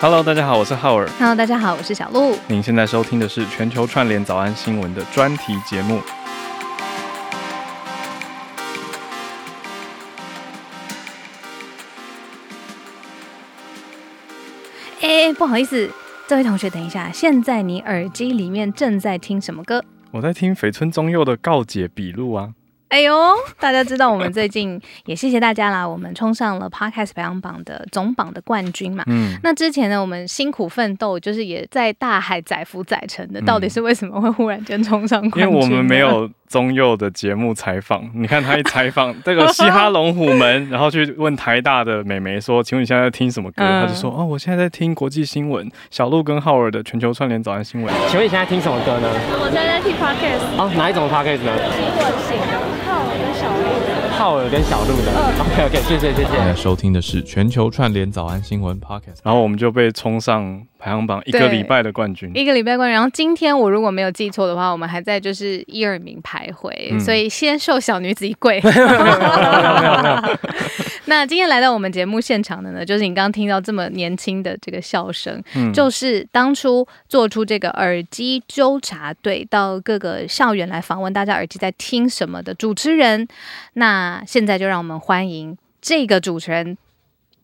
Hello，大家好，我是浩尔。Hello，大家好，我是小鹿。您现在收听的是全球串联早安新闻的专题节目。哎，不好意思，这位同学，等一下，现在你耳机里面正在听什么歌？我在听绯村宗佑的告解笔录啊。哎呦，大家知道我们最近也谢谢大家啦，我们冲上了 Podcast 排行榜的总榜的冠军嘛。嗯，那之前呢，我们辛苦奋斗，就是也在大海载浮载沉的，到底是为什么会忽然间冲上冠军？因为我们没有中佑的节目采访，你看他一采访 这个嘻哈龙虎门，然后去问台大的美眉说：“请问你现在在听什么歌？”嗯、他就说：“哦，我现在在听国际新闻，小鹿跟浩尔的全球串联早安新闻。”请问你现在听什么歌呢？我现在在听 Podcast。哦，哪一种 Podcast 呢？新闻性的。浩尔跟小鹿的，OK OK，谢谢谢谢。现在收听的是全球串联早安新闻 Podcast，然后我们就被冲上排行榜一个礼拜的冠军，一个礼拜冠军。然后今天我如果没有记错的话，我们还在就是一二名徘徊，嗯、所以先受小女子一跪。那今天来到我们节目现场的呢，就是你刚刚听到这么年轻的这个笑声，嗯、就是当初做出这个耳机纠察队到各个校园来访问大家耳机在听什么的主持人。那现在就让我们欢迎这个主持人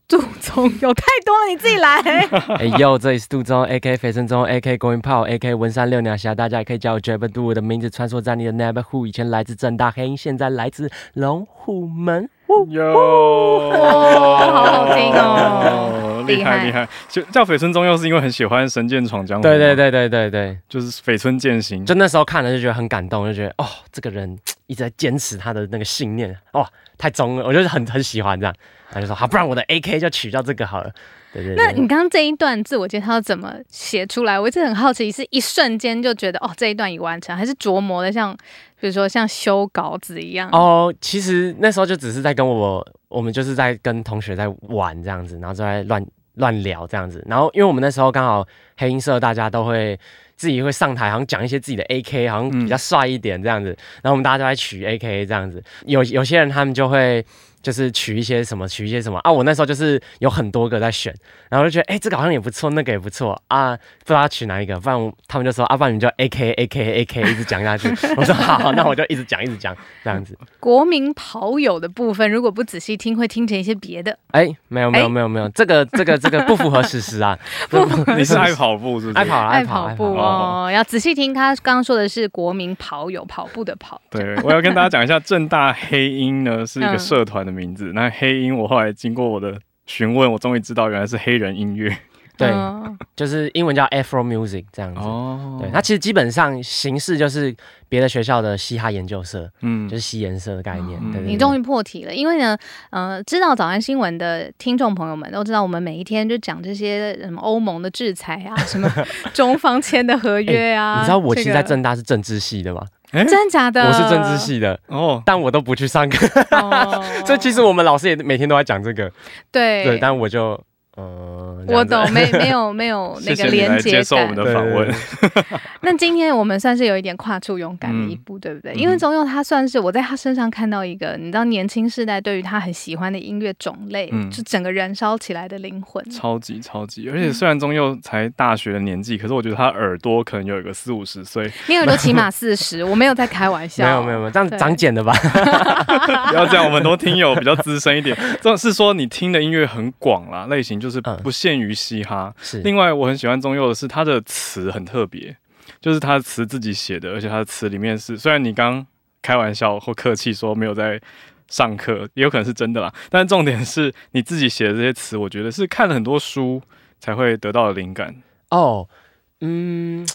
杜宗有，太多了，你自己来。哎呦，这里是杜宗佑，A.K. 肥生宗，A.K. 国民炮，A.K. 文山六鸟侠，大家也可以叫我 Jabba 我的名字穿梭在你的 neighborhood，以前来自正大黑鹰，现在来自龙虎门。哟，好好听哦，厉害厉害！就叫绯村中佑是因为很喜欢《神剑闯江湖》。对对对对对对，就是绯村剑心。就那时候看了就觉得很感动，就觉得哦，这个人一直在坚持他的那个信念，哦，太忠了，我就是很很喜欢这样。他就说好，不然我的 AK 就取叫这个好了。对对对。那你刚刚这一段自我介绍怎么写出来？我一直很好奇，是一瞬间就觉得哦，这一段已完成，还是琢磨的像，比如说像修稿子一样？哦，其实那时候就只是在跟我，我们就是在跟同学在玩这样子，然后就在乱乱聊这样子。然后因为我们那时候刚好黑音社大家都会自己会上台，好像讲一些自己的 AK，好像比较帅一点这样子。然后我们大家都在取 AK 这样子，有有些人他们就会。就是取一些什么，取一些什么啊！我那时候就是有很多个在选，然后就觉得，哎、欸，这个好像也不错，那个也不错啊，不知道取哪一个。不然他们就说，啊，不然你就 A K A K A K 一直讲下去。我说好，好，那我就一直讲，一直讲这样子。国民跑友的部分，如果不仔细听，会听成一些别的。哎、欸，没有，没有，没有，没有，这个，这个，这个不符合事实啊！不你是爱跑步是不是？爱跑，爱跑，步哦。要仔细听，他刚刚说的是国民跑友，跑步的跑。对，我要跟大家讲一下，正大黑鹰呢是一个社团的名字，嗯、那黑。音我后来经过我的询问，我终于知道原来是黑人音乐，对，就是英文叫 Afro Music 这样子。哦，对，它其实基本上形式就是别的学校的嘻哈研究社，嗯，就是嘻研社的概念。对，你终于破题了，因为呢，呃，知道早安新闻的听众朋友们都知道，我们每一天就讲这些什么欧盟的制裁啊，什么 中方签的合约啊。你知道我其实，在正大是政治系的吗？欸、真的假的？我是政治系的哦，但我都不去上课，哦、所以其实我们老师也每天都在讲这个。对对，但我就。呃，我懂，没没有 没有那个连接感。接受我们的访问。那今天我们算是有一点跨出勇敢的一步，嗯、对不对？因为宗佑他算是我在他身上看到一个，你知道年轻世代对于他很喜欢的音乐种类，嗯、就整个燃烧起来的灵魂。超级超级，而且虽然宗佑才大学的年纪，可是我觉得他耳朵可能有一个四五十岁。你耳朵起码四十，我没有在开玩笑。没有没有没有，这样长茧的吧？不要这样，我们都听友比较资深一点。这是说你听的音乐很广啦，类型就是不限于。嘻哈是，另外我很喜欢中佑的是他的词很特别，就是他的词自己写的，而且他的词里面是，虽然你刚开玩笑或客气说没有在上课，也有可能是真的啦，但重点是你自己写的这些词，我觉得是看了很多书才会得到的灵感哦。嗯，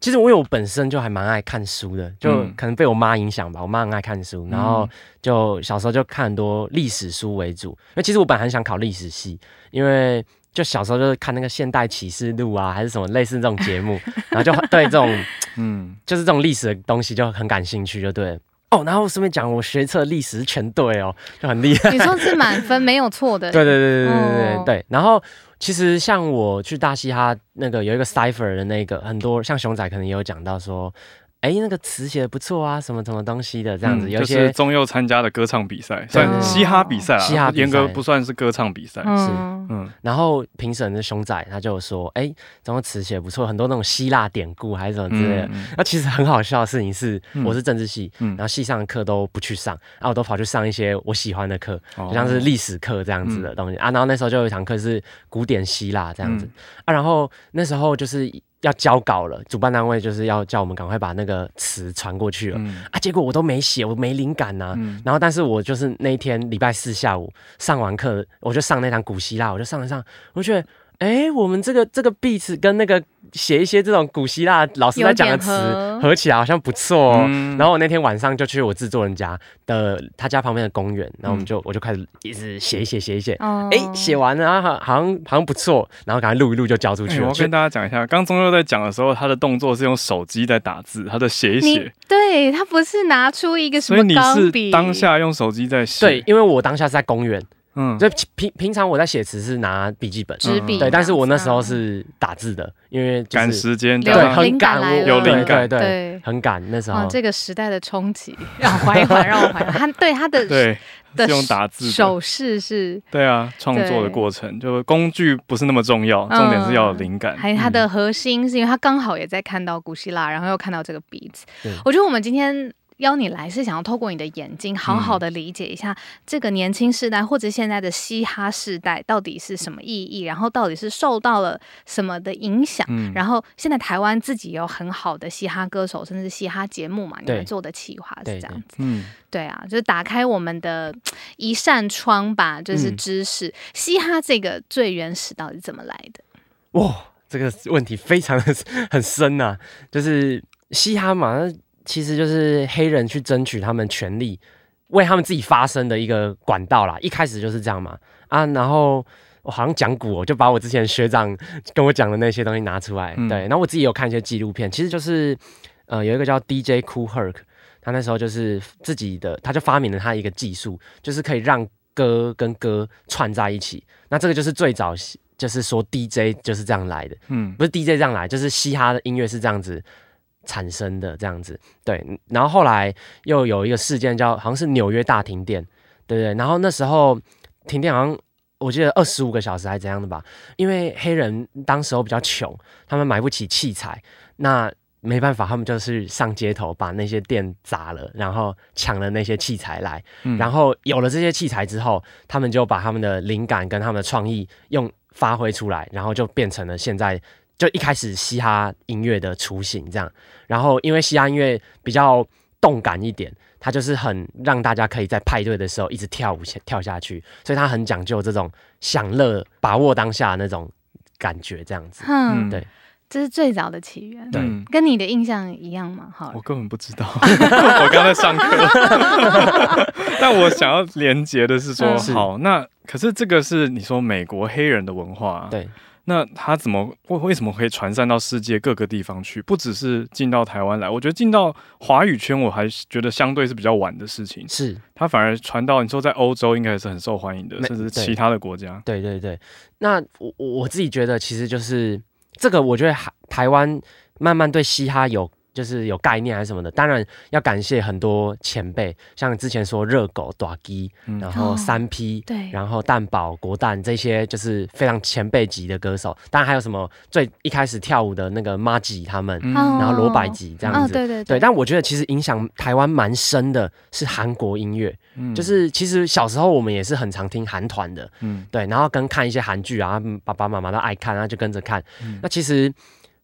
其实我有本身就还蛮爱看书的，就可能被我妈影响吧，我妈很爱看书，然后就小时候就看很多历史书为主，因为其实我本来很想考历史系，因为。就小时候就是看那个《现代启示录》啊，还是什么类似这种节目，然后就对这种，嗯，就是这种历史的东西就很感兴趣，就对了。哦，然后顺便讲，我学测历史全对哦，就很厉害。你说是满分没有错的？对对对对对对对，对。然后其实像我去大嘻哈那个有一个 Cypher 的那个，很多像熊仔可能也有讲到说。哎，那个词写的不错啊，什么什么东西的这样子，有些就是中佑参加的歌唱比赛，算嘻哈比赛啊，嘻哈严格不算是歌唱比赛，是嗯。然后评审的熊仔他就说，哎，这种词写的不错，很多那种希腊典故还是什么之类的。那其实很好笑的事情是，我是政治系，然后系上的课都不去上，然后我都跑去上一些我喜欢的课，就像是历史课这样子的东西啊。然后那时候就有一堂课是古典希腊这样子啊，然后那时候就是。要交稿了，主办单位就是要叫我们赶快把那个词传过去了、嗯、啊！结果我都没写，我没灵感呐、啊。嗯、然后，但是我就是那一天礼拜四下午上完课，我就上那堂古希腊，我就上了上，我就觉得。哎，我们这个这个 beat 跟那个写一些这种古希腊老师在讲的词合起来好像不错哦。嗯、然后我那天晚上就去我制作人家的他家旁边的公园，然后我们就、嗯、我就开始一直写一写写一写。哎、哦，写完了好好像好像不错，然后赶快录一录就交出去了。我跟大家讲一下，刚中佑在讲的时候，他的动作是用手机在打字，他的写一写。对，他不是拿出一个什么钢笔，所以你是当下用手机在写。对，因为我当下是在公园。嗯，就平平常我在写词是拿笔记本、纸笔，对，但是我那时候是打字的，因为赶时间，对，很赶，有灵感，对对，很赶那时候。这个时代的冲击，让我缓一缓，让我缓一缓。他对他的对 是用打字手势是，对啊，创作的过程就工具不是那么重要，重点是要有灵感。还有他的核心是因为他刚好也在看到古希腊，然后又看到这个 beat。我觉得我们今天。邀你来是想要透过你的眼睛，好好的理解一下这个年轻世代或者现在的嘻哈世代到底是什么意义，然后到底是受到了什么的影响。嗯、然后现在台湾自己有很好的嘻哈歌手，甚至嘻哈节目嘛，你们做的企划是这样子。嗯，对啊，就是打开我们的一扇窗吧，就是知识。嗯、嘻哈这个最原始到底怎么来的？哇，这个问题非常的 很深呐、啊，就是嘻哈嘛。其实就是黑人去争取他们权利，为他们自己发声的一个管道啦。一开始就是这样嘛啊，然后我好像讲古，我就把我之前学长跟我讲的那些东西拿出来。嗯、对，然后我自己有看一些纪录片，其实就是呃有一个叫 DJ Cool Herc，他那时候就是自己的，他就发明了他一个技术，就是可以让歌跟歌串在一起。那这个就是最早就是说 DJ 就是这样来的，嗯，不是 DJ 这样来，就是嘻哈的音乐是这样子。产生的这样子，对，然后后来又有一个事件叫，好像是纽约大停电，对不对，然后那时候停电好像我记得二十五个小时还是怎样的吧，因为黑人当时候比较穷，他们买不起器材，那没办法，他们就是上街头把那些店砸了，然后抢了那些器材来，嗯、然后有了这些器材之后，他们就把他们的灵感跟他们的创意用发挥出来，然后就变成了现在。就一开始嘻哈音乐的雏形这样，然后因为嘻哈音乐比较动感一点，它就是很让大家可以在派对的时候一直跳舞跳下去，所以它很讲究这种享乐、把握当下的那种感觉这样子。嗯，对，这是最早的起源。对，跟你的印象一样吗？好，我根本不知道，我刚在上课。但我想要连接的是说，是好，那可是这个是你说美国黑人的文化，对。那他怎么为为什么可以传散到世界各个地方去？不只是进到台湾来，我觉得进到华语圈，我还是觉得相对是比较晚的事情。是，他反而传到你说在欧洲应该也是很受欢迎的，甚至其他的国家。对对对，那我我自己觉得其实就是这个，我觉得台台湾慢慢对嘻哈有。就是有概念还是什么的，当然要感谢很多前辈，像之前说热狗、大鸡，然后三 P，对，然后蛋堡、国蛋这些就是非常前辈级的歌手。当然还有什么最一开始跳舞的那个妈吉他们，嗯、然后罗百吉这样子，哦、对对对，对。但我觉得其实影响台湾蛮深的是韩国音乐，嗯、就是其实小时候我们也是很常听韩团的，嗯，对，然后跟看一些韩剧啊，爸爸妈妈都爱看，然后就跟着看。嗯、那其实。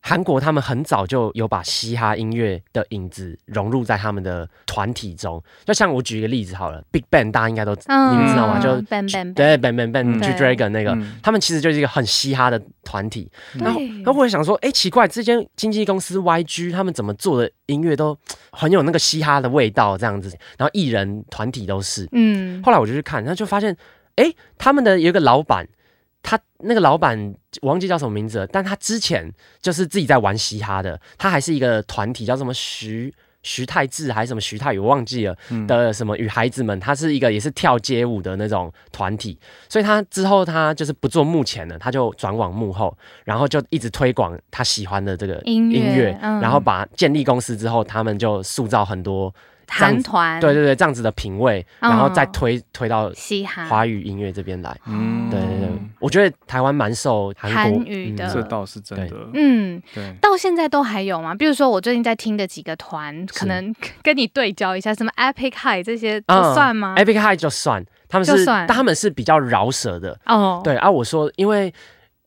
韩国他们很早就有把嘻哈音乐的影子融入在他们的团体中，就像我举一个例子好了，Big Bang 大家应该都你们知道吗？就 Bang Bang 对 Bang Bang Bang G-Dragon 那个，他们其实就是一个很嘻哈的团体。然后，然后我会想说，哎，奇怪，这间经纪公司 YG 他们怎么做的音乐都很有那个嘻哈的味道这样子，然后艺人团体都是。嗯，后来我就去看，然后就发现，哎，他们的有一个老板。他那个老板我忘记叫什么名字了，但他之前就是自己在玩嘻哈的，他还是一个团体叫什么徐徐太志还是什么徐太宇，我忘记了的什么与孩子们，他是一个也是跳街舞的那种团体，所以他之后他就是不做幕前了，他就转往幕后，然后就一直推广他喜欢的这个音乐，然后把建立公司之后，他们就塑造很多。韩团对对对，这样子的品味，然后再推、哦、推到嘻哈华语音乐这边来。嗯，对对对，我觉得台湾蛮受韩语的、嗯，这倒是真的。嗯，对，到现在都还有吗？比如说我最近在听的几个团，可能 跟你对焦一下，什么 Epic High 这些就算吗、嗯、？Epic High 就算，他们是，但他们是比较饶舌的。哦，对啊，我说，因为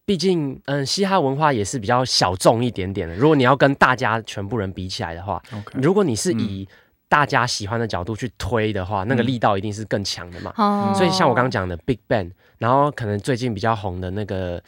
毕竟，嗯，嘻哈文化也是比较小众一点点的。如果你要跟大家全部人比起来的话，Okay. 如果你是以、嗯大家喜欢的角度去推的话，那个力道一定是更强的嘛。嗯、所以像我刚刚讲的 Big Bang，然后可能最近比较红的那个，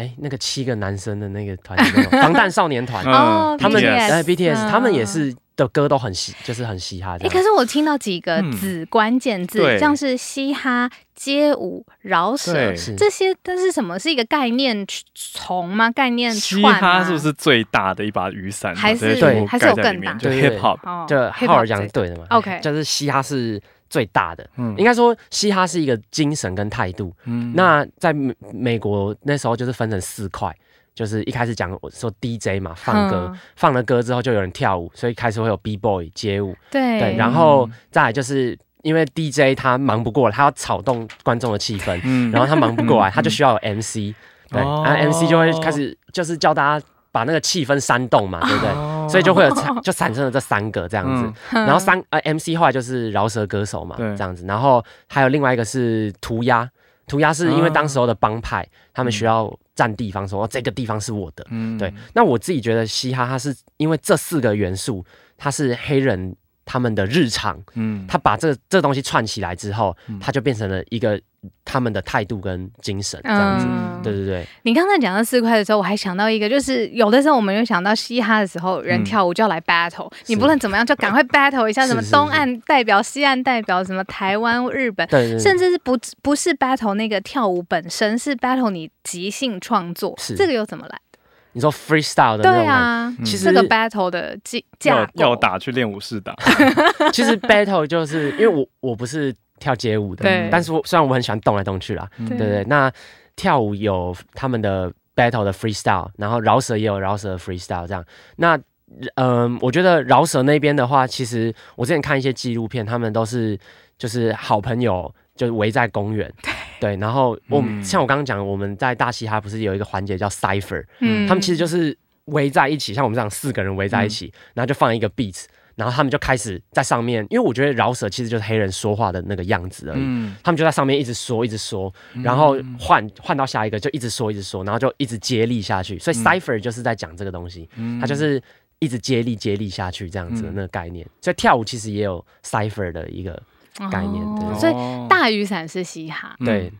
哎、欸，那个七个男生的那个团，防弹少年团，哦，他们 BTS，、BTS、嗯、他们也是。的歌都很嘻，就是很嘻哈。哎、欸，可是我听到几个子关键字，嗯、像是嘻哈、街舞、饶舌这些，但是什么是一个概念虫吗？概念？嘻哈是不是最大的一把雨伞？还是对，还是有更大？就 hip hop，、哦、就浩尔讲的对的嘛。OK，就是嘻哈是最大的。嗯，应该说嘻哈是一个精神跟态度。嗯，那在美美国那时候就是分成四块。就是一开始讲我说 DJ 嘛，放歌，嗯、放了歌之后就有人跳舞，所以开始会有 B boy 街舞，对，对，然后再来就是因为 DJ 他忙不过来，他要炒动观众的气氛，嗯、然后他忙不过来，他就需要有 MC，、嗯、对，哦、然后 MC 就会开始就是叫大家把那个气氛煽动嘛，对不对？哦、所以就会有产就产生了这三个这样子，嗯、然后三呃 MC 后来就是饶舌歌手嘛，这样子，然后还有另外一个是涂鸦。涂鸦是因为当时候的帮派，嗯、他们需要占地方说，说、嗯、这个地方是我的。嗯，对。那我自己觉得嘻哈，它是因为这四个元素，它是黑人他们的日常。嗯，他把这这东西串起来之后，他就变成了一个。他们的态度跟精神这样子，嗯、对对对。你刚才讲到四块的时候，我还想到一个，就是有的时候我们又想到嘻哈的时候，人跳舞就要来 battle，、嗯、你不论怎么样就赶快 battle 一下，什么东岸代表、西岸代表，什么台湾、日本，对对对，甚至是不不是 battle 那个跳舞本身，是 battle 你即兴创作，是这个又怎么来？你说 freestyle 的那种对啊，其实这个 battle 的架构要打去练武室打。其实 battle 就是因为我我不是。跳街舞的，但是我虽然我很喜欢动来动去啦，对，不对。那跳舞有他们的 battle 的 freestyle，然后饶舌也有饶舌的 freestyle 这样。那嗯、呃，我觉得饶舌那边的话，其实我之前看一些纪录片，他们都是就是好朋友，就围在公园，对，然后我、嗯、像我刚刚讲，我们在大嘻哈不是有一个环节叫 cipher，嗯，他们其实就是围在一起，像我们这样四个人围在一起，嗯、然后就放一个 beat。然后他们就开始在上面，因为我觉得饶舌其实就是黑人说话的那个样子而已。嗯、他们就在上面一直说，一直说，然后换换到下一个就一直说，一直说，然后就一直接力下去。所以 cipher 就是在讲这个东西，嗯、它就是一直接力接力下去这样子的那个概念。嗯、所以跳舞其实也有 cipher 的一个概念。所以大雨伞是嘻哈。对。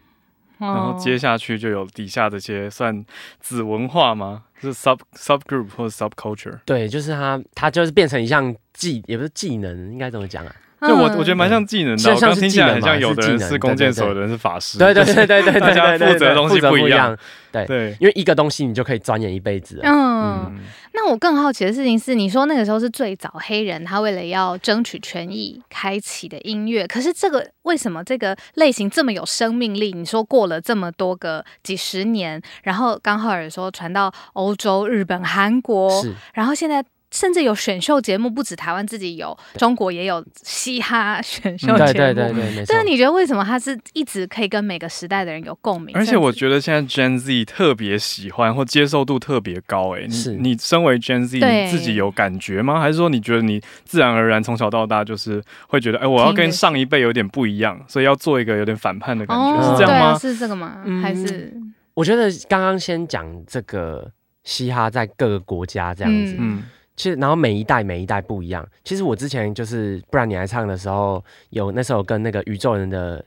然后接下去就有底下这些算子文化吗？是 sub sub group 或者 sub culture？对，就是它，它就是变成一项技，也不是技能，应该怎么讲啊？就我我觉得蛮像技能的，我刚听起来很像有的人是弓箭手，有的人是法师。对对对对对，大家负责的东西不一样。对对，因为一个东西你就可以钻研一辈子。嗯，那我更好奇的事情是，你说那个时候是最早黑人他为了要争取权益开启的音乐，可是这个为什么这个类型这么有生命力？你说过了这么多个几十年，然后刚好有说传到欧洲、日本、韩国，然后现在。甚至有选秀节目，不止台湾自己有，中国也有嘻哈选秀节目。对对对对，但是你觉得为什么他是一直可以跟每个时代的人有共鸣？而且我觉得现在 Gen Z 特别喜欢或接受度特别高，哎，是你身为 Gen Z，你自己有感觉吗？还是说你觉得你自然而然从小到大就是会觉得，哎，我要跟上一辈有点不一样，所以要做一个有点反叛的感觉，是这样吗？是这个吗？还是我觉得刚刚先讲这个嘻哈在各个国家这样子，嗯。其实，然后每一代每一代不一样。其实我之前就是，不然你来唱的时候，有那时候跟那个宇宙人的，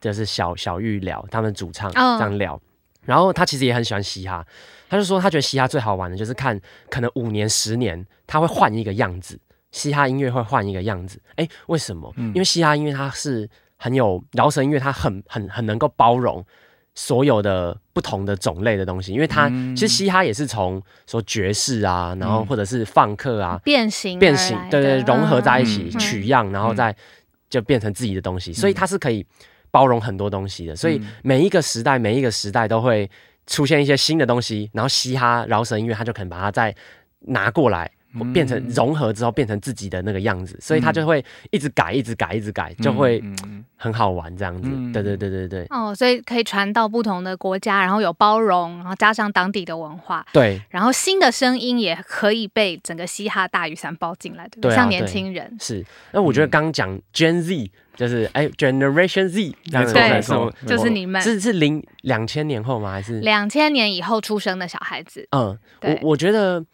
就是小小玉聊，他们主唱这样聊。然后他其实也很喜欢嘻哈，他就说他觉得嘻哈最好玩的就是看，可能五年十年他会换一个样子，嘻哈音乐会换一个样子。哎，为什么？因为嘻哈音乐它是很有饶舌音乐，它很很很能够包容。所有的不同的种类的东西，因为它其实嘻哈也是从说爵士啊，然后或者是放克啊变形变形，对对，融合在一起取样，然后再就变成自己的东西，所以它是可以包容很多东西的。所以每一个时代，每一个时代都会出现一些新的东西，然后嘻哈饶舌音乐，它就可能把它再拿过来。变成融合之后变成自己的那个样子，所以他就会一直改，一直改，一直改，就会很好玩这样子。对对对对对。哦，所以可以传到不同的国家，然后有包容，然后加上当地的文化。对。然后新的声音也可以被整个嘻哈大雨伞包进来，对，像年轻人。是。那我觉得刚讲 Gen Z 就是哎 Generation Z，没错没错，就是你们。是是零两千年后吗？还是两千年以后出生的小孩子？嗯，我我觉得，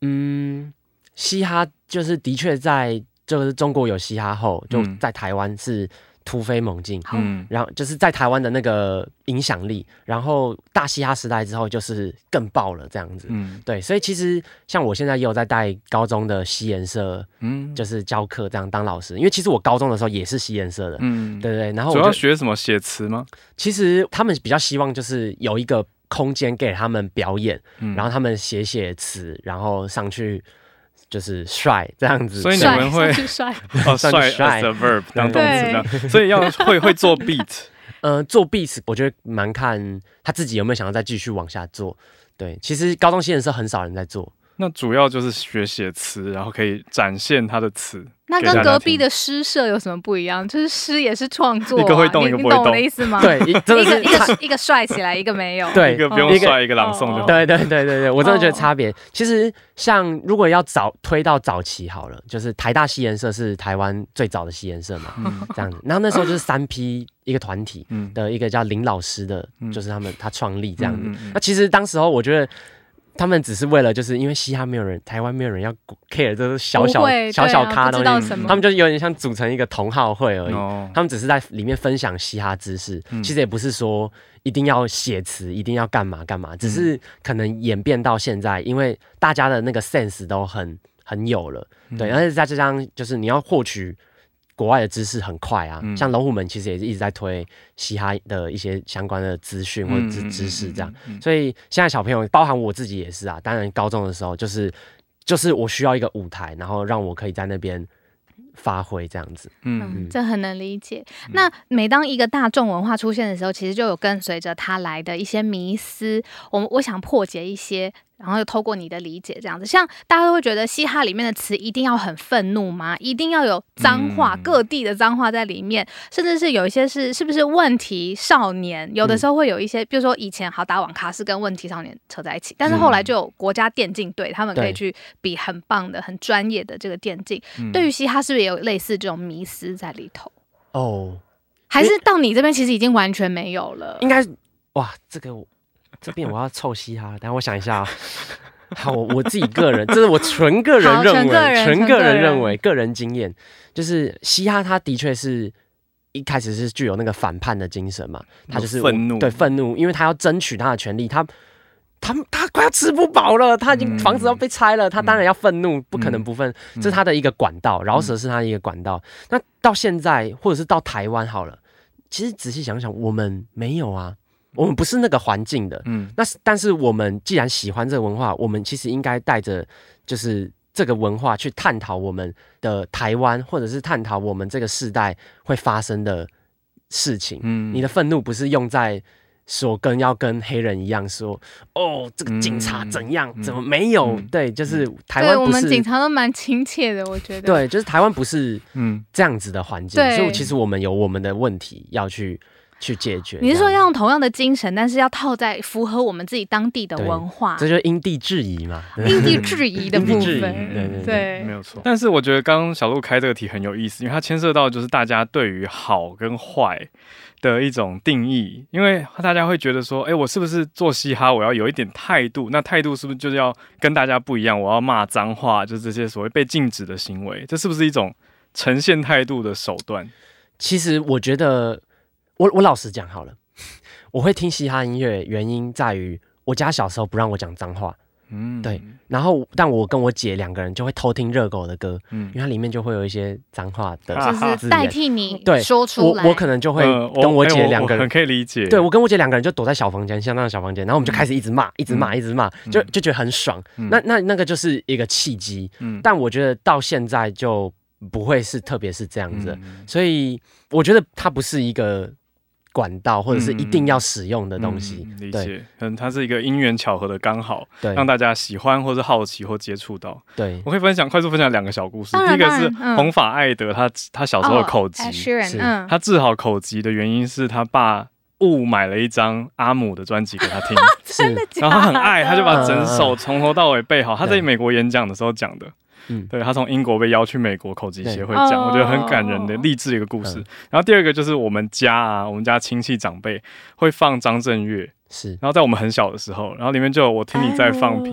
嗯。嘻哈就是的确在就是中国有嘻哈后，就在台湾是突飞猛进，嗯，然后就是在台湾的那个影响力，然后大嘻哈时代之后就是更爆了这样子，嗯，对，所以其实像我现在也有在带高中的西研社，嗯，就是教课这样当老师，因为其实我高中的时候也是西研社的，嗯，对对，然后主要学什么？写词吗？其实他们比较希望就是有一个空间给他们表演，嗯，然后他们写写词，然后上去。就是帅这样子，所以你们会帅。哦，帅 as a verb 当动词这样，所以要 会会做 beat，呃，做 beat 我觉得蛮看他自己有没有想要再继续往下做。对，其实高中新人是很少人在做。那主要就是学写词，然后可以展现他的词。那跟隔壁的诗社有什么不一样？就是诗也是创作，一个会动，一个不会动，懂的意思吗？对，一个一个一个帅起来，一个没有。对，一个不用帅，一个朗诵就好。对对对对对，我真的觉得差别。其实像如果要早推到早期好了，就是台大嘻研社是台湾最早的嘻研社嘛，这样子。然后那时候就是三批一个团体的一个叫林老师的，就是他们他创立这样子。那其实当时候我觉得。他们只是为了，就是因为嘻哈没有人，台湾没有人要 care 这是小小小小咖的东西，他们就有点像组成一个同好会而已。他们只是在里面分享嘻哈知识，其实也不是说一定要写词，一定要干嘛干嘛，只是可能演变到现在，因为大家的那个 sense 都很很有了，对，而且在这张就是你要获取。国外的知识很快啊，像龙虎门其实也是一直在推嘻哈的一些相关的资讯或者知知识这样，所以现在小朋友，包含我自己也是啊。当然高中的时候，就是就是我需要一个舞台，然后让我可以在那边发挥这样子。嗯，这很能理解。那每当一个大众文化出现的时候，其实就有跟随着它来的一些迷思，我我想破解一些。然后又透过你的理解，这样子，像大家都会觉得嘻哈里面的词一定要很愤怒吗？一定要有脏话，嗯、各地的脏话在里面，甚至是有一些是是不是问题少年？有的时候会有一些，嗯、比如说以前好打网咖是跟问题少年扯在一起，但是后来就有国家电竞队，他们可以去比很棒的、很专业的这个电竞。嗯、对于嘻哈是不是也有类似这种迷思在里头？哦，还是到你这边其实已经完全没有了？应该哇，这个。这边我要凑嘻哈，等下我想一下啊。好，我我自己个人，这是我纯个人认为，纯个人认为，个人经验，就是嘻哈，它的确是一开始是具有那个反叛的精神嘛，他就是愤怒，对愤怒，因为他要争取他的权利，他他他快要吃不饱了，他已经房子要被拆了，他当然要愤怒，不可能不愤，这是他的一个管道，饶舌是他的一个管道。那到现在，或者是到台湾好了，其实仔细想想，我们没有啊。我们不是那个环境的，嗯，那但是我们既然喜欢这个文化，我们其实应该带着就是这个文化去探讨我们的台湾，或者是探讨我们这个世代会发生的事情。嗯，你的愤怒不是用在说跟要跟黑人一样说，哦，这个警察怎样，嗯、怎么没有？嗯、对，就是台湾，我们警察都蛮亲切的，我觉得。对，就是台湾不是嗯这样子的环境，嗯、所以其实我们有我们的问题要去。去解决。你是说要用同样的精神，但是要套在符合我们自己当地的文化？这就是因地制宜嘛，因地制宜的 部分。对对对，对没有错。但是我觉得刚刚小鹿开这个题很有意思，因为它牵涉到就是大家对于好跟坏的一种定义。因为大家会觉得说，哎，我是不是做嘻哈，我要有一点态度？那态度是不是就是要跟大家不一样？我要骂脏话，就是这些所谓被禁止的行为，这是不是一种呈现态度的手段？其实我觉得。我我老实讲好了，我会听嘻哈音乐，原因在于我家小时候不让我讲脏话，嗯，对。然后，但我跟我姐两个人就会偷听热狗的歌，嗯，因为它里面就会有一些脏话的，就是代替你对说出来。我我可能就会跟我姐两个人，很可以理解。对，我跟我姐两个人就躲在小房间，相当的小房间，然后我们就开始一直骂，一直骂，一直骂，就就觉得很爽。那那那个就是一个契机。嗯，但我觉得到现在就不会是，特别是这样子，所以我觉得它不是一个。管道或者是一定要使用的东西，嗯嗯、理解。可能它是一个因缘巧合的刚好，对，让大家喜欢或是好奇或接触到。对，我可以分享快速分享两个小故事。第一个是红发艾德，他他小时候的口疾，他治好口疾的原因是他爸误买了一张阿姆的专辑给他听，是，然后他很爱，他就把整首从头到尾背好。他在美国演讲的时候讲的。嗯，对，他从英国被邀去美国口疾协会讲，我觉得很感人的励志的一个故事。然后第二个就是我们家啊，我们家亲戚长辈会放张震岳。是，然后在我们很小的时候，然后里面就有我听你在放屁，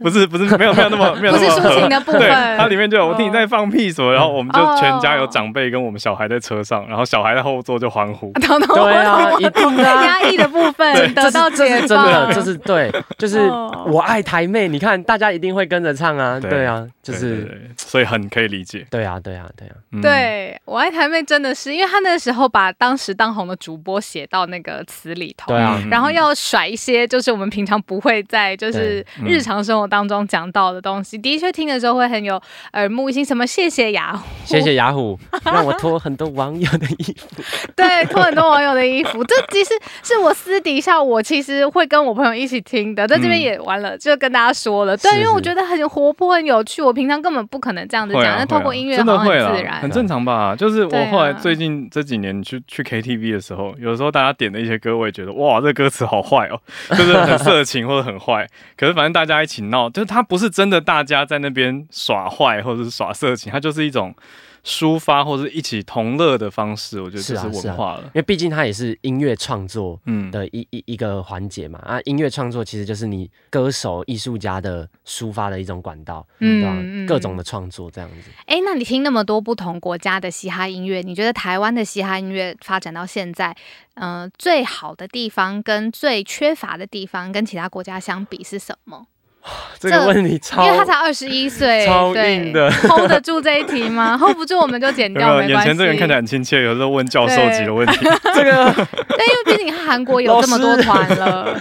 不是不是没有没有那么没有那么，不是抒 情的部分，对，它里面就有我听你在放屁什么，然后我们就全家有长辈跟我们小孩在车上，然后小孩在后座就欢呼，对啊，一定的压抑的部分得到解放，真的这是对，就是我爱台妹，你看大家一定会跟着唱啊，对啊，就是所以很可以理解，对啊对啊对啊，对我爱台妹真的是，因为他那时候把当时当红的主播写到那个词里头，对啊，然后。要甩一些，就是我们平常不会在就是日常生活当中讲到的东西。的确听的时候会很有耳目一新。什么？谢谢雅虎，谢谢雅虎，让我脱很多网友的衣服。对，脱很多网友的衣服。这其实是我私底下，我其实会跟我朋友一起听的。在这边也完了，就跟大家说了。对，因为我觉得很活泼、很有趣。我平常根本不可能这样子讲，那透过音乐真的很自然，很正常吧？就是我后来最近这几年去去 KTV 的时候，有时候大家点的一些歌，我也觉得哇，这歌词好坏哦。就是很色情或者很坏，可是反正大家一起闹，就是他不是真的大家在那边耍坏或者是耍色情，他就是一种。抒发或者一起同乐的方式，我觉得这是文化了。因为毕竟它也是音乐创作的一一一个环节嘛。啊，音乐创作其实就是你歌手、艺术家的抒发的一种管道，对吧？各种的创作这样子。哎，那你听那么多不同国家的嘻哈音乐，你觉得台湾的嘻哈音乐发展到现在，嗯，最好的地方跟最缺乏的地方，跟其他国家相比是什么？这个问题超，因为他才二十一岁，超硬的，hold 得住这一题吗？hold 不住我们就剪掉，没关系。眼前这个人看起来很亲切，有时候问教授级的问题。这个，但因为毕竟韩国有这么多团了，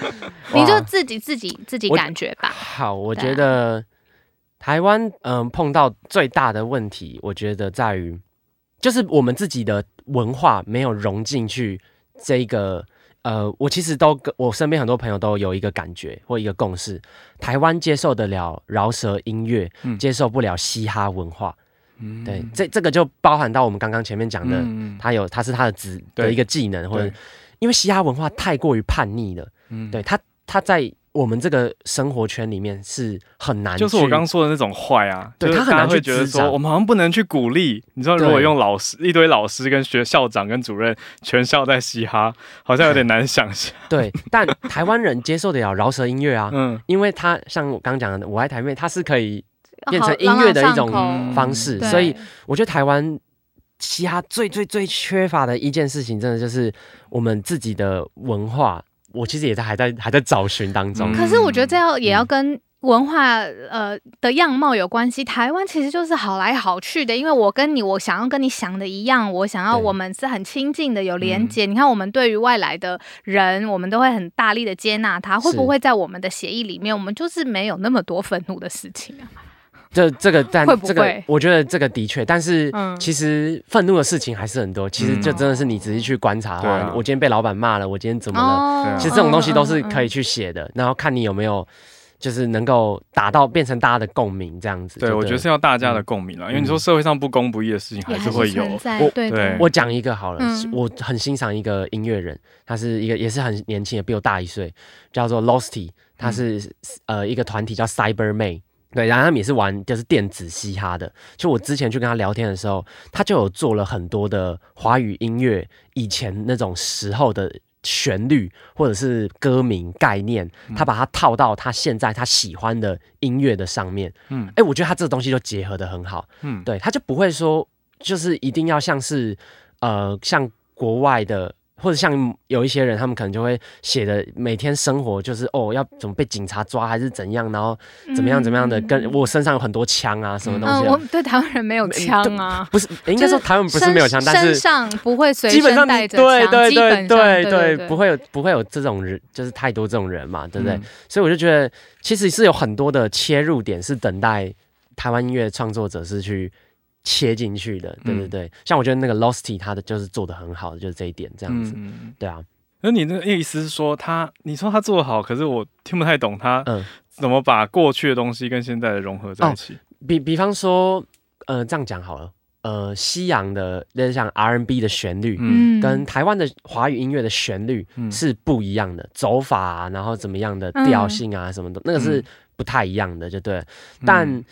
你就自己自己自己感觉吧。好，我觉得台湾嗯碰到最大的问题，我觉得在于就是我们自己的文化没有融进去这个。呃，我其实都跟我身边很多朋友都有一个感觉或一个共识：台湾接受得了饶舌音乐，嗯、接受不了嘻哈文化。嗯，对，这这个就包含到我们刚刚前面讲的，嗯、他有他是他的子的一个技能，或者因为嘻哈文化太过于叛逆了。嗯，对他他在。我们这个生活圈里面是很难，就是我刚刚说的那种坏啊，对他很难会觉得说，我们好像不能去鼓励。你知道，如果用老师一堆老师跟学校长跟主任全校在嘻哈，好像有点难想象。对，但台湾人接受得了饶舌音乐啊，嗯，因为他像我刚刚讲的，我爱台妹，它是可以变成音乐的一种方式，所以我觉得台湾嘻哈最最最缺乏的一件事情，真的就是我们自己的文化。我其实也在还在还在找寻当中，可是我觉得这要也要跟文化呃的样貌有关系。台湾其实就是好来好去的，因为我跟你，我想要跟你想的一样，我想要我们是很亲近的，有连接。你看，我们对于外来的人，我们都会很大力的接纳他，会不会在我们的协议里面，我们就是没有那么多愤怒的事情啊？这这个，但这个，我觉得这个的确，但是其实愤怒的事情还是很多。其实就真的是你仔细去观察的话，我今天被老板骂了，我今天怎么了？其实这种东西都是可以去写的，然后看你有没有，就是能够达到变成大家的共鸣这样子。对，我觉得是要大家的共鸣了，因为你说社会上不公不义的事情还是会有。我对，我讲一个好了，我很欣赏一个音乐人，他是一个也是很年轻的，比我大一岁，叫做 Losty，他是呃一个团体叫 Cybermay。对，然后他们也是玩就是电子嘻哈的。就我之前去跟他聊天的时候，他就有做了很多的华语音乐，以前那种时候的旋律或者是歌名概念，他把它套到他现在他喜欢的音乐的上面。嗯，哎，我觉得他这个东西就结合的很好。嗯，对，他就不会说就是一定要像是呃像国外的。或者像有一些人，他们可能就会写的每天生活就是哦，要怎么被警察抓还是怎样，然后怎么样怎么样的，跟我身上有很多枪啊，什么东西。我对台湾人没有枪啊，不是应该说台湾不是没有枪，但是身上不会随基本上带着对对对对对，不会有不会有这种人，就是太多这种人嘛，对不对？所以我就觉得其实是有很多的切入点，是等待台湾音乐创作者是去。切进去的，对对对，嗯、像我觉得那个 Losty 他的就是做的很好的，就是这一点这样子，嗯、对啊。那你那个意思是说他，你说他做的好，可是我听不太懂他，嗯，怎么把过去的东西跟现在的融合在一起？哦、比比方说，呃，这样讲好了，呃，西洋的那像 R&B 的旋律，嗯，跟台湾的华语音乐的旋律是不一样的，嗯、走法啊，然后怎么样的调性啊，什么的，嗯、那个是不太一样的，就对，但。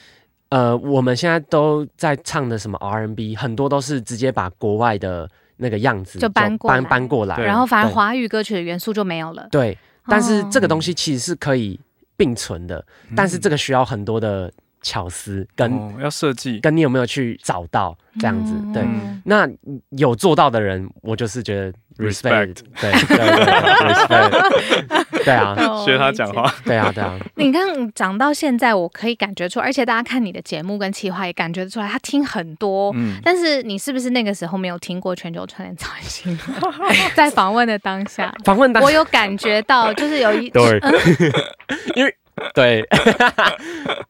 嗯呃，我们现在都在唱的什么 R&B，很多都是直接把国外的那个样子就搬过来，搬搬过来，然后反而华语歌曲的元素就没有了。对，但是这个东西其实是可以并存的，嗯、但是这个需要很多的巧思跟、哦、要设计，跟你有没有去找到这样子。嗯、对，那有做到的人，我就是觉得。respect，对对对，respect，对啊，学他讲话，对啊对啊。你看讲到现在，我可以感觉出，而且大家看你的节目跟企划也感觉出来，他听很多。嗯，但是你是不是那个时候没有听过全球串联早安新闻？在访问的当下，访问当下，我有感觉到，就是有一，对，因为对，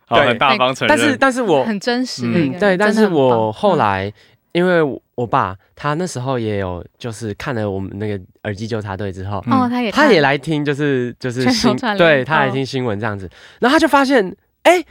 好，很大方承认，但是但是我很真实，嗯，对，但是我后来。因为我爸他那时候也有，就是看了我们那个耳机纠察队之后，哦，他也他也来听，就是就是新，对，他来听新闻这样子，然后他就发现，哎，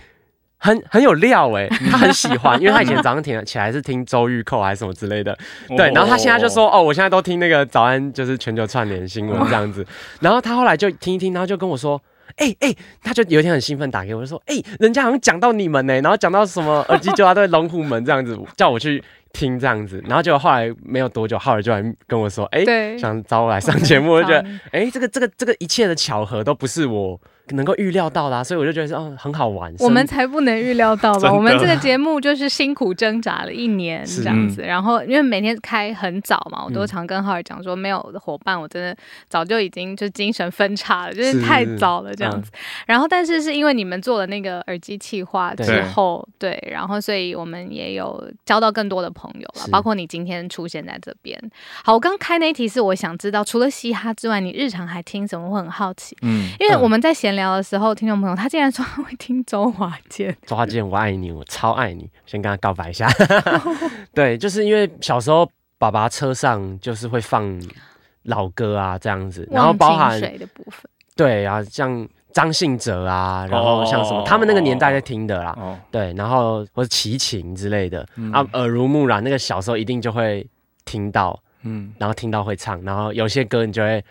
很很有料哎，他很喜欢，因为他以前早上听起来是听周玉蔻还是什么之类的，对，然后他现在就说，哦，我现在都听那个早安，就是全球串联新闻这样子，然后他后来就听一听，然后就跟我说，哎哎，他就有一天很兴奋打给我，就说，哎，人家好像讲到你们呢，然后讲到什么 耳机纠察队龙虎门这样子，叫我去。听这样子，然后结果后来没有多久，浩尔就来跟我说：“哎、想找我来上节目。”我就觉得，哎、欸，这个这个这个一切的巧合都不是我。能够预料到啦、啊，所以我就觉得说，哦，很好玩。我们才不能预料到吧？我们这个节目就是辛苦挣扎了一年这样子，嗯、然后因为每天开很早嘛，我都常跟浩尔讲说，没有伙伴，我真的早就已经就精神分叉了，就是太早了这样子。嗯、然后，但是是因为你们做了那个耳机企划之后，对，对，然后所以我们也有交到更多的朋友了，包括你今天出现在这边。好，我刚开那一题是我想知道，除了嘻哈之外，你日常还听什么？我很好奇，嗯，因为我们在闲。聊的时候，听众朋友他竟然说他会听周华健。周华健，我爱你，我超爱你，先跟他告白一下。对，就是因为小时候爸爸车上就是会放老歌啊，这样子，然后包含水的部分。对啊，像张信哲啊，然后像什么，他们那个年代在听的啦。哦、对，然后或者齐秦之类的、嗯、啊，耳濡目染，那个小时候一定就会听到，嗯，然后听到会唱，然后有些歌你就会。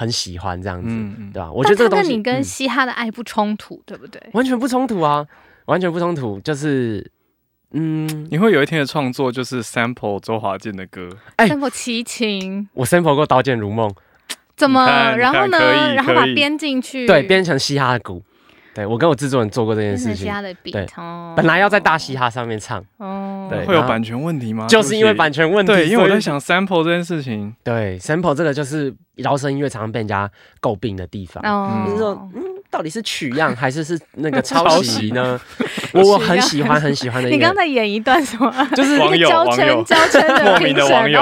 很喜欢这样子，嗯、对吧？我觉得这个东西，你跟嘻哈的爱不冲突，嗯、对不对？完全不冲突啊，完全不冲突。就是，嗯，你会有一天的创作就是 sample 周华健的歌，哎，sample 齐秦，我 sample 过《刀剑如梦》，怎么？然后呢？然后把编进去，对，编成嘻哈的鼓。对，我跟我制作人做过这件事情。对，本来要在大嘻哈上面唱，哦，对，会有版权问题吗？就是因为版权问题，对，因为我在想 sample 这件事情。对，sample 这个就是饶舌音乐常常被人家诟病的地方，就是说，嗯，到底是取样还是是那个抄袭呢？我很喜欢很喜欢的。你刚才演一段什么？就是网友网友 莫名的网友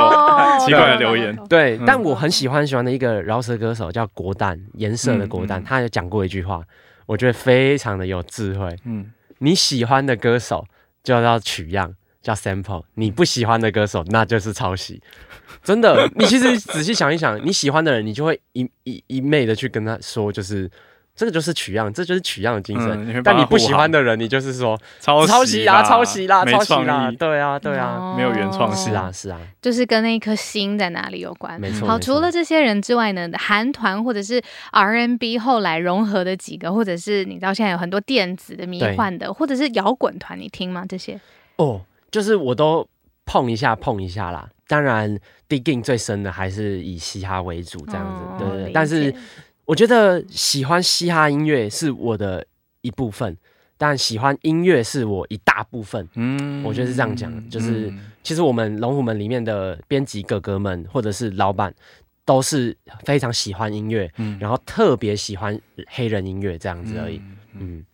奇怪的留言。对，但我很喜欢喜欢的一个饶舌歌手叫国蛋，颜色的国蛋，他有讲过一句话。我觉得非常的有智慧。嗯，你喜欢的歌手就要取样，叫 sample；你不喜欢的歌手，那就是抄袭。真的，你其实仔细想一想，你喜欢的人，你就会一一一昧的去跟他说，就是。这个就是取样，这就是取样的精神。但你不喜欢的人，你就是说 抄袭啦，抄袭啦，抄袭啦，对啊，对啊，没有原创性啊，是啊，就是跟那一颗心在哪里有关。没错。好，除了这些人之外呢，韩团或者是 R&B 后来融合的几个，或者是你知道现在有很多电子的、迷幻的，或者是摇滚团，你听吗？这些？哦，就是我都碰一下碰一下啦。当然，digging 最深的还是以嘻哈为主，这样子，对对对。但是。我觉得喜欢嘻哈音乐是我的一部分，但喜欢音乐是我一大部分。嗯，我觉得是这样讲，就是其实我们龙虎门里面的编辑哥哥们或者是老板，都是非常喜欢音乐，嗯，然后特别喜欢黑人音乐这样子而已，嗯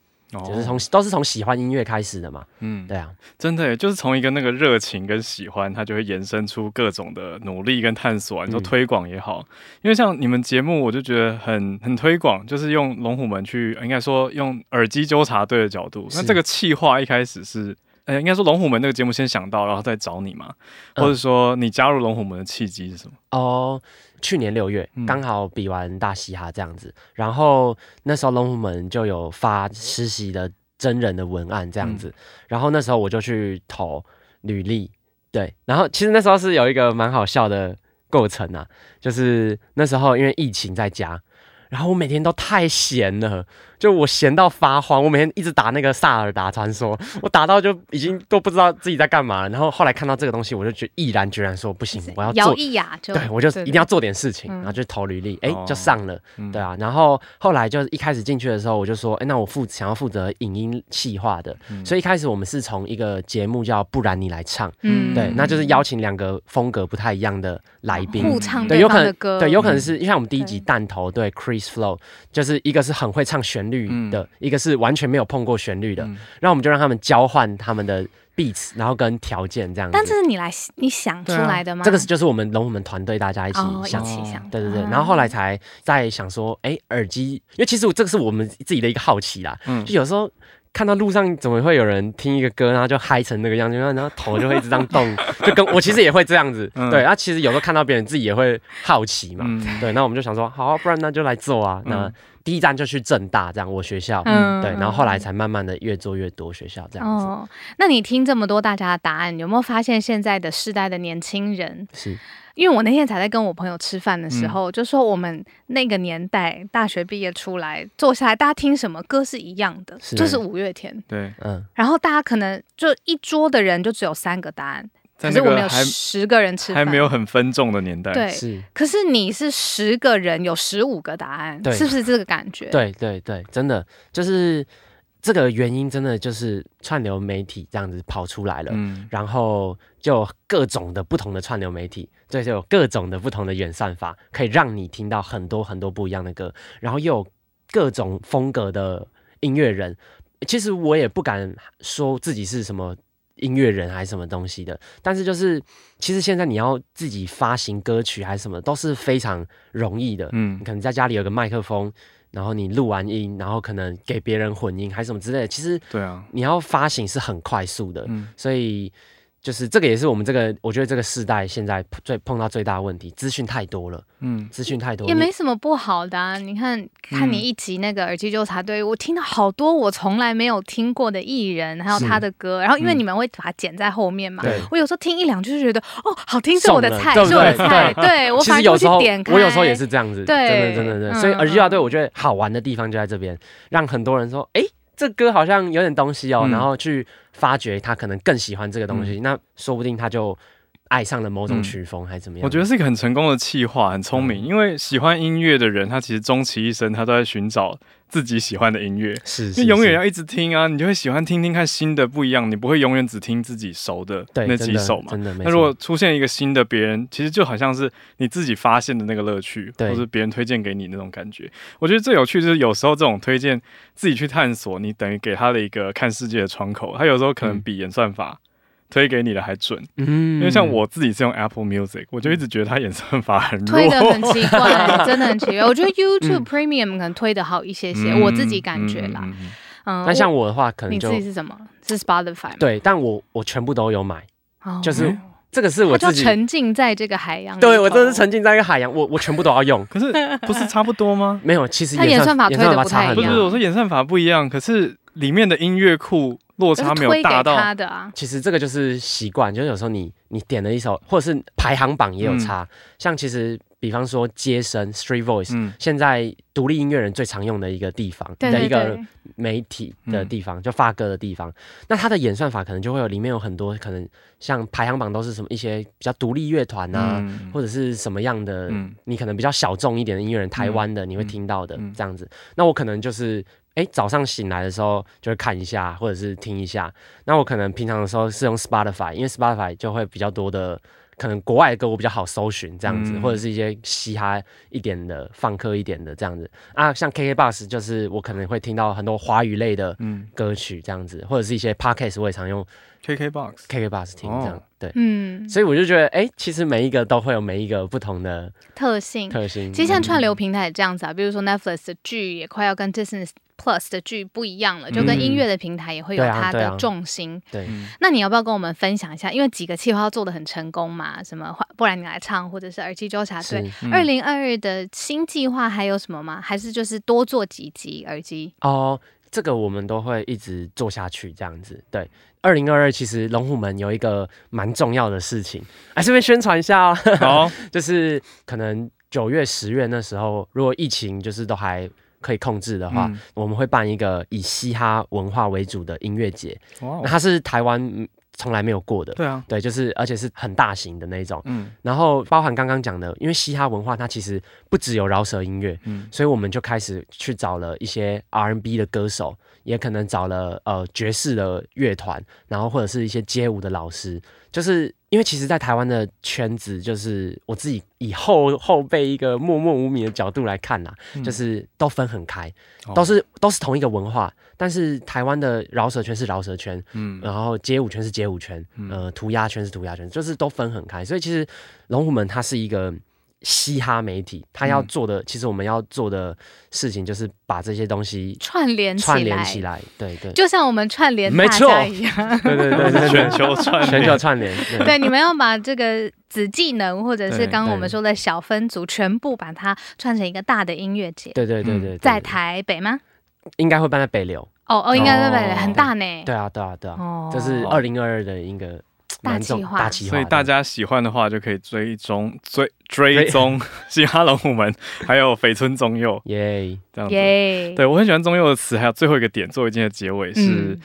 就是从都是从喜欢音乐开始的嘛，嗯，对啊，真的，就是从一个那个热情跟喜欢，它就会延伸出各种的努力跟探索啊。你说推广也好，因为像你们节目，我就觉得很很推广，就是用龙虎门去，应该说用耳机纠察队的角度。那这个企划一开始是，呃，应该说龙虎门那个节目先想到，然后再找你嘛，或者说你加入龙虎门的契机是什么？哦。去年六月刚好比完大嘻哈这样子，嗯、然后那时候龙虎门就有发实习的真人的文案这样子，嗯、然后那时候我就去投履历，对，然后其实那时候是有一个蛮好笑的过程啊，就是那时候因为疫情在家，然后我每天都太闲了。就我闲到发慌，我每天一直打那个萨尔达传说，我打到就已经都不知道自己在干嘛了。然后后来看到这个东西，我就觉毅然决然说不行，我要做。摇一就对，我就一定要做点事情，然后就投履历，哎、欸，就上了，哦、对啊。然后后来就一开始进去的时候，我就说，哎、欸，那我负想要负责影音企划的，嗯、所以一开始我们是从一个节目叫《不然你来唱》，嗯，对，那就是邀请两个风格不太一样的来宾互唱对，有可能对，有可能是因为我们第一集弹头对 Chris Flow，就是一个是很会唱旋律的一个。是完全没有碰过旋律的，然后我们就让他们交换他们的 beats，然后跟条件这样子。但这是你来你想出来的吗？这个是就是我们龙虎门团队大家一起想，一起想。对对对，然后后来才在想说，哎，耳机，因为其实我这个是我们自己的一个好奇啦，嗯，就有时候看到路上怎么会有人听一个歌，然后就嗨成那个样子，然后头就会一直这样动，就跟我其实也会这样子，对。然后其实有时候看到别人自己也会好奇嘛，对。那我们就想说，好，不然那就来做啊，那。第一站就去正大，这样我学校，嗯，对，然后后来才慢慢的越做越多学校这样子。哦，那你听这么多大家的答案，有没有发现现在的世代的年轻人？是，因为我那天才在跟我朋友吃饭的时候，嗯、就说我们那个年代大学毕业出来坐下来，大家听什么歌是一样的，是就是五月天。对，嗯。然后大家可能就一桌的人就只有三个答案。可是我们有十个人吃饭，还没有很分众的年代。对，是。可是你是十个人有十五个答案，对是不是这个感觉？对对对，真的就是这个原因，真的就是串流媒体这样子跑出来了，嗯，然后就各种的不同的串流媒体，对，就有各种的不同的演算法，可以让你听到很多很多不一样的歌，然后又有各种风格的音乐人。其实我也不敢说自己是什么。音乐人还是什么东西的，但是就是其实现在你要自己发行歌曲还是什么都是非常容易的。嗯，你可能在家里有个麦克风，然后你录完音，然后可能给别人混音还是什么之类的。其实对啊，你要发行是很快速的。嗯，所以。就是这个也是我们这个，我觉得这个世代现在最碰到最大的问题，资讯太多了。嗯，资讯太多也没什么不好的啊。你看看你一集那个耳机纠察队，我听到好多我从来没有听过的艺人，还有他的歌。然后因为你们会把它剪在后面嘛，我有时候听一两句就觉得哦，好听，是我的菜，是我的菜。对，我反正就去点开。我有时候也是这样子，对，真的真的真的。所以耳机纠察队，我觉得好玩的地方就在这边，让很多人说，哎。这歌好像有点东西哦，嗯、然后去发掘他可能更喜欢这个东西，嗯、那说不定他就爱上了某种曲风，还是怎么样？我觉得是一个很成功的企划，很聪明。嗯、因为喜欢音乐的人，他其实终其一生，他都在寻找自己喜欢的音乐，是，是，因永远要一直听啊，你就会喜欢听听看新的不一样，你不会永远只听自己熟的那几首嘛。真的，真的。那如果出现一个新的别人，其实就好像是你自己发现的那个乐趣，或是别人推荐给你那种感觉。我觉得最有趣就是有时候这种推荐自己去探索，你等于给他的一个看世界的窗口，他有时候可能比演算法。嗯推给你的还准，嗯，因为像我自己是用 Apple Music，我就一直觉得它演算法很弱，推的很奇怪，真的很奇怪。我觉得 YouTube Premium 可能推的好一些些，我自己感觉啦。嗯，那像我的话，可能你自己是什么？是 Spotify？对，但我我全部都有买，就是这个是我自己沉浸在这个海洋。对，我真的是沉浸在一个海洋，我我全部都要用。可是不是差不多吗？没有，其实它演算法推的不太一样。不是，我说演算法不一样，可是里面的音乐库。落差没有大到，啊、其实这个就是习惯，就是有时候你你点了一首，或者是排行榜也有差。嗯、像其实，比方说街声 Street Voice，、嗯、现在独立音乐人最常用的一个地方的一个媒体的地方，嗯、就发歌的地方。那它的演算法可能就会有里面有很多可能，像排行榜都是什么一些比较独立乐团啊，嗯、或者是什么样的，嗯、你可能比较小众一点的音乐人，台湾的你会听到的这样子。那我可能就是。哎，早上醒来的时候就会看一下，或者是听一下。那我可能平常的时候是用 Spotify，因为 Spotify 就会比较多的可能国外的歌我比较好搜寻这样子，嗯、或者是一些嘻哈一点的、放克一点的这样子啊。像 KKBOX 就是我可能会听到很多华语类的歌曲这样子，嗯、或者是一些 Podcast 我也常用 KKBOX KKBOX 听这样、哦、对，嗯，所以我就觉得哎、欸，其实每一个都会有每一个不同的特性特性。其实像串流平台也这样子啊，嗯、比如说 Netflix 的剧也快要跟 Disney Plus 的剧不一样了，就跟音乐的平台也会有它的重心。对，啊对，啊，那你要不要跟我们分享一下？因为几个企划做的很成功嘛，什么不然你来唱，或者是耳机纠察队。二零二二的新计划还有什么吗？还是就是多做几集耳机？哦，这个我们都会一直做下去，这样子。对，二零二二其实龙虎门有一个蛮重要的事情，来这边宣传一下哦。好，就是可能九月、十月那时候，如果疫情就是都还。可以控制的话，嗯、我们会办一个以嘻哈文化为主的音乐节。哇，那它是台湾从来没有过的。对啊，对，就是而且是很大型的那种。嗯，然后包含刚刚讲的，因为嘻哈文化它其实不只有饶舌音乐，嗯，所以我们就开始去找了一些 R&B 的歌手，也可能找了呃爵士的乐团，然后或者是一些街舞的老师。就是因为其实，在台湾的圈子，就是我自己以后后辈一个默默无名的角度来看呐，嗯、就是都分很开，都是都是同一个文化，但是台湾的饶舌圈是饶舌圈，嗯，然后街舞圈是街舞圈，嗯、呃，涂鸦圈是涂鸦圈，就是都分很开，所以其实龙虎门它是一个。嘻哈媒体，他要做的，嗯、其实我们要做的事情就是把这些东西串联串联起来，对对，就像我们串联大家一样，对对 对，对，全球串全球串联，对，对，你们要把这个子技能或者是刚刚我们说的小分组，全部把它串成一个大的音乐节，对对对对，在台北吗？应该会办在北流，哦哦，应该在北流，很大呢，对啊对啊对啊，这是二零二二的一个。大企划，大所以大家喜欢的话就可以追踪追追踪嘻哈 龙虎门，还有绯村宗佑，耶，这样子。对，我很喜欢宗佑的词，还有最后一个点，作为今天的结尾是，嗯、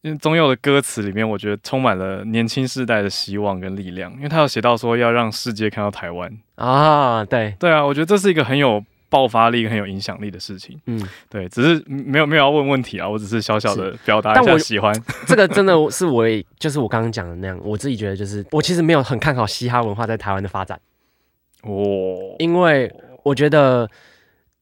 因为宗佑的歌词里面，我觉得充满了年轻世代的希望跟力量，因为他有写到说要让世界看到台湾。啊，对，对啊，我觉得这是一个很有。爆发力很有影响力的事情，嗯，对，只是没有没有要问问题啊，我只是小小的表达一下喜欢。这个真的是我，就是我刚刚讲的那样，我自己觉得就是我其实没有很看好嘻哈文化在台湾的发展，哦，因为我觉得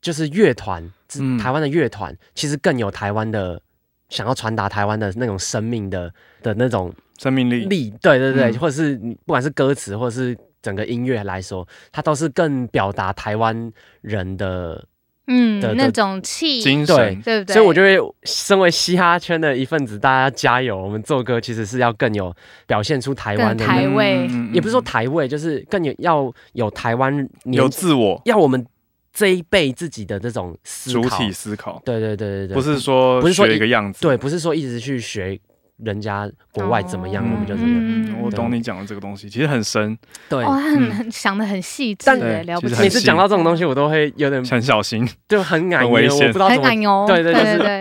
就是乐团，嗯、台湾的乐团其实更有台湾的想要传达台湾的那种生命的的那种生命力。力，对对对，嗯、或者是不管是歌词或者是。整个音乐来说，它都是更表达台湾人的，嗯，的那种气精神，对，对不对？所以我觉得，身为嘻哈圈的一份子，大家加油！我们做歌其实是要更有表现出台湾的台味，也不是说台味，就是更有要有台湾有自我，要我们这一辈自己的这种思考主体思考。对对对对对，不是说不是说一个样子，对，不是说一直去学。人家国外怎么样，我们就怎么样。我懂你讲的这个东西，其实很深。对，他很很想的很细致，对，了不起。每次讲到这种东西，我都会有点很小心，就很很危险，很矮油。对对对对，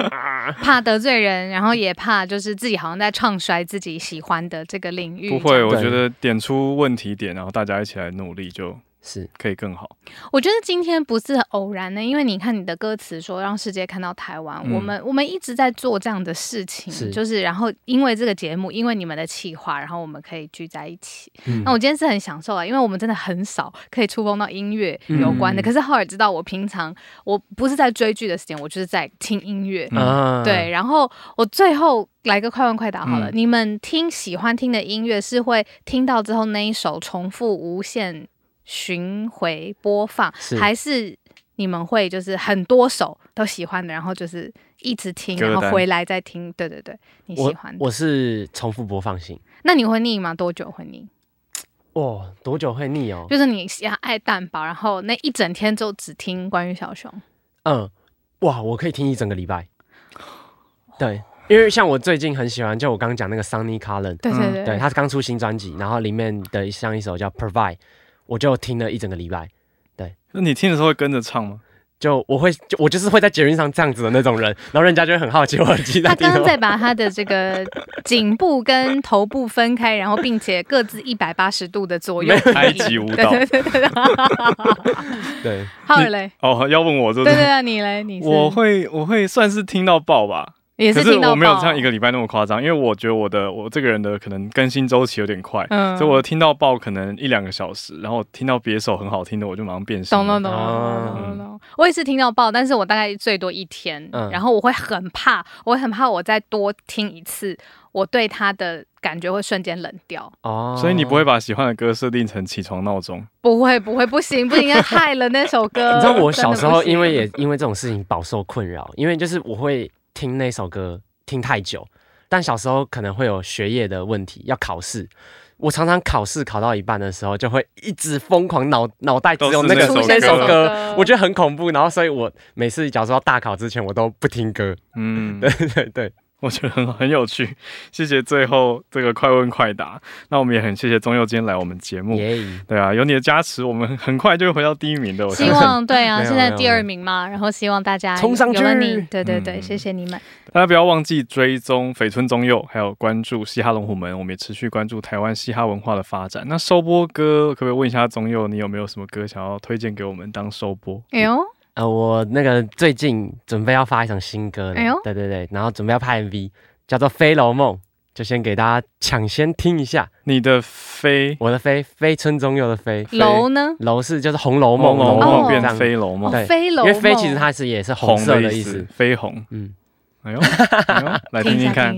怕得罪人，然后也怕就是自己好像在唱衰自己喜欢的这个领域。不会，我觉得点出问题点，然后大家一起来努力就。是可以更好。我觉得今天不是偶然的，因为你看你的歌词说让世界看到台湾，嗯、我们我们一直在做这样的事情，是就是然后因为这个节目，因为你们的企划，然后我们可以聚在一起。嗯、那我今天是很享受啊，因为我们真的很少可以触碰到音乐有关的。嗯、可是浩尔知道，我平常我不是在追剧的时间，我就是在听音乐。嗯、对，然后我最后来个快问快答好了，嗯、你们听喜欢听的音乐是会听到之后那一首重复无限巡回播放，是还是你们会就是很多首都喜欢的，然后就是一直听，然后回来再听。对对对，你喜欢的。我，我是重复播放型。那你会腻吗？多久会腻？哦，多久会腻哦？就是你爱蛋堡，然后那一整天就只听关于小熊。嗯，哇，我可以听一整个礼拜。对，因为像我最近很喜欢，就我刚刚讲那个 Sunny Colin，对对对，对他刚出新专辑，然后里面的像一首叫 Provide。我就听了一整个礼拜，对。那你听的时候会跟着唱吗？就我会，就我就是会在捷运上这样子的那种人，然后人家就会很好奇我耳机在。他刚刚在把他的这个颈部跟头部分开，然后并且各自一百八十度的左右 埃及舞蹈。对对对。对。浩尔嘞？哦，要问我这？对对啊，你嘞？你？我会，我会算是听到爆吧。也是听到。可是我没有像一个礼拜那么夸张，因为我觉得我的我这个人的可能更新周期有点快，嗯，所以我听到爆可能一两个小时，然后听到别首很好听的，我就马上变心。懂懂懂懂懂。我也是听到爆，但是我大概最多一天，嗯，然后我会很怕，我很怕我再多听一次，我对他的感觉会瞬间冷掉。哦，所以你不会把喜欢的歌设定成起床闹钟？不会不会，不行不行，害了那首歌。你知道我小时候因为也因为这种事情饱受困扰，因为就是我会。听那首歌听太久，但小时候可能会有学业的问题，要考试。我常常考试考到一半的时候，就会一直疯狂脑脑袋只有那个 那首歌，我觉得很恐怖。然后，所以我每次假如说要大考之前，我都不听歌。嗯，对 对对。我觉得很很有趣，谢谢最后这个快问快答。那我们也很谢谢宗佑今天来我们节目，yeah. 对啊，有你的加持，我们很快就会回到第一名的。我希望对啊，现在第二名嘛，然后希望大家冲上去。对对对，谢谢你们。大家不要忘记追踪绯村宗佑，还有关注嘻哈龙虎门，我们也持续关注台湾嘻哈文化的发展。那收播歌，可不可以问一下宗佑，你有没有什么歌想要推荐给我们当收播？哎呦。呃，我那个最近准备要发一场新歌了，哎呦，对对对，然后准备要拍 MV，叫做《飞楼梦》，就先给大家抢先听一下。你的飞，我的飞，飞村中佑的飞。楼呢？楼是就是《红楼梦》，红楼梦变成飞楼梦，对，飞楼。因为飞其实它是也是红色的意思，飞红。嗯，哎呦，哎呦，来听听看。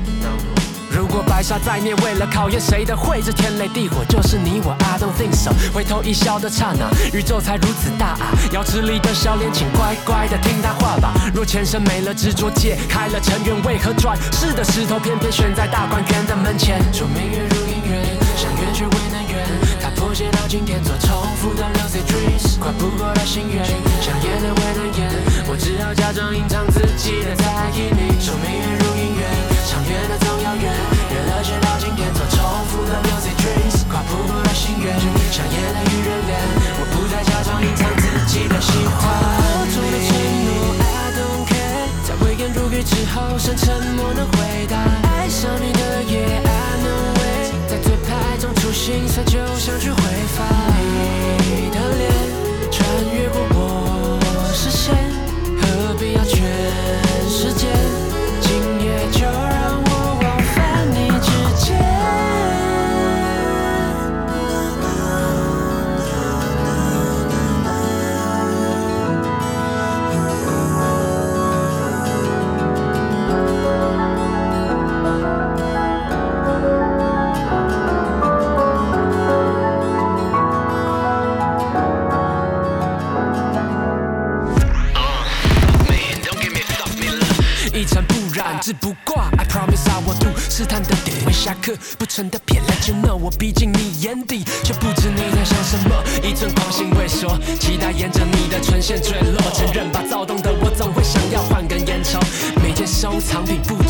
如果白纱在念，为了考验谁的慧，这天雷地火就是你我。I don't think so。回头一笑的刹那，宇宙才如此大啊！瑶池里的笑脸，请乖乖的听他话吧。若前生没了执着，解开了尘缘，为何转世的石头偏偏选在大观园的门前？说明月如姻缘，想圆却未能圆。他破解到今天做重复的 lucid dreams，跨不过他心愿，想演的未能演。我只好假装隐藏自己的在意你，说明月如姻缘，长远的总要远，远了却到今天做重复的 lucid dreams，跨不过的心愿，像夜的与人脸，我不再假装隐藏自己的喜欢。我做的承诺，I don't care，在微言如语之后，剩沉默的回答。爱上你的夜，I know way，在嘴牌中出心酸，就像去挥发。你的脸穿越过我视线。何必要全世界？今夜就不挂，I promise I will do。试探的点，未下课不成的撇，Let you know，我逼近你眼底，却不知你在想什么。一阵狂心未缩，期待沿着你的唇线坠落。承认吧，躁动的我总会想要换根烟抽。每天收藏品不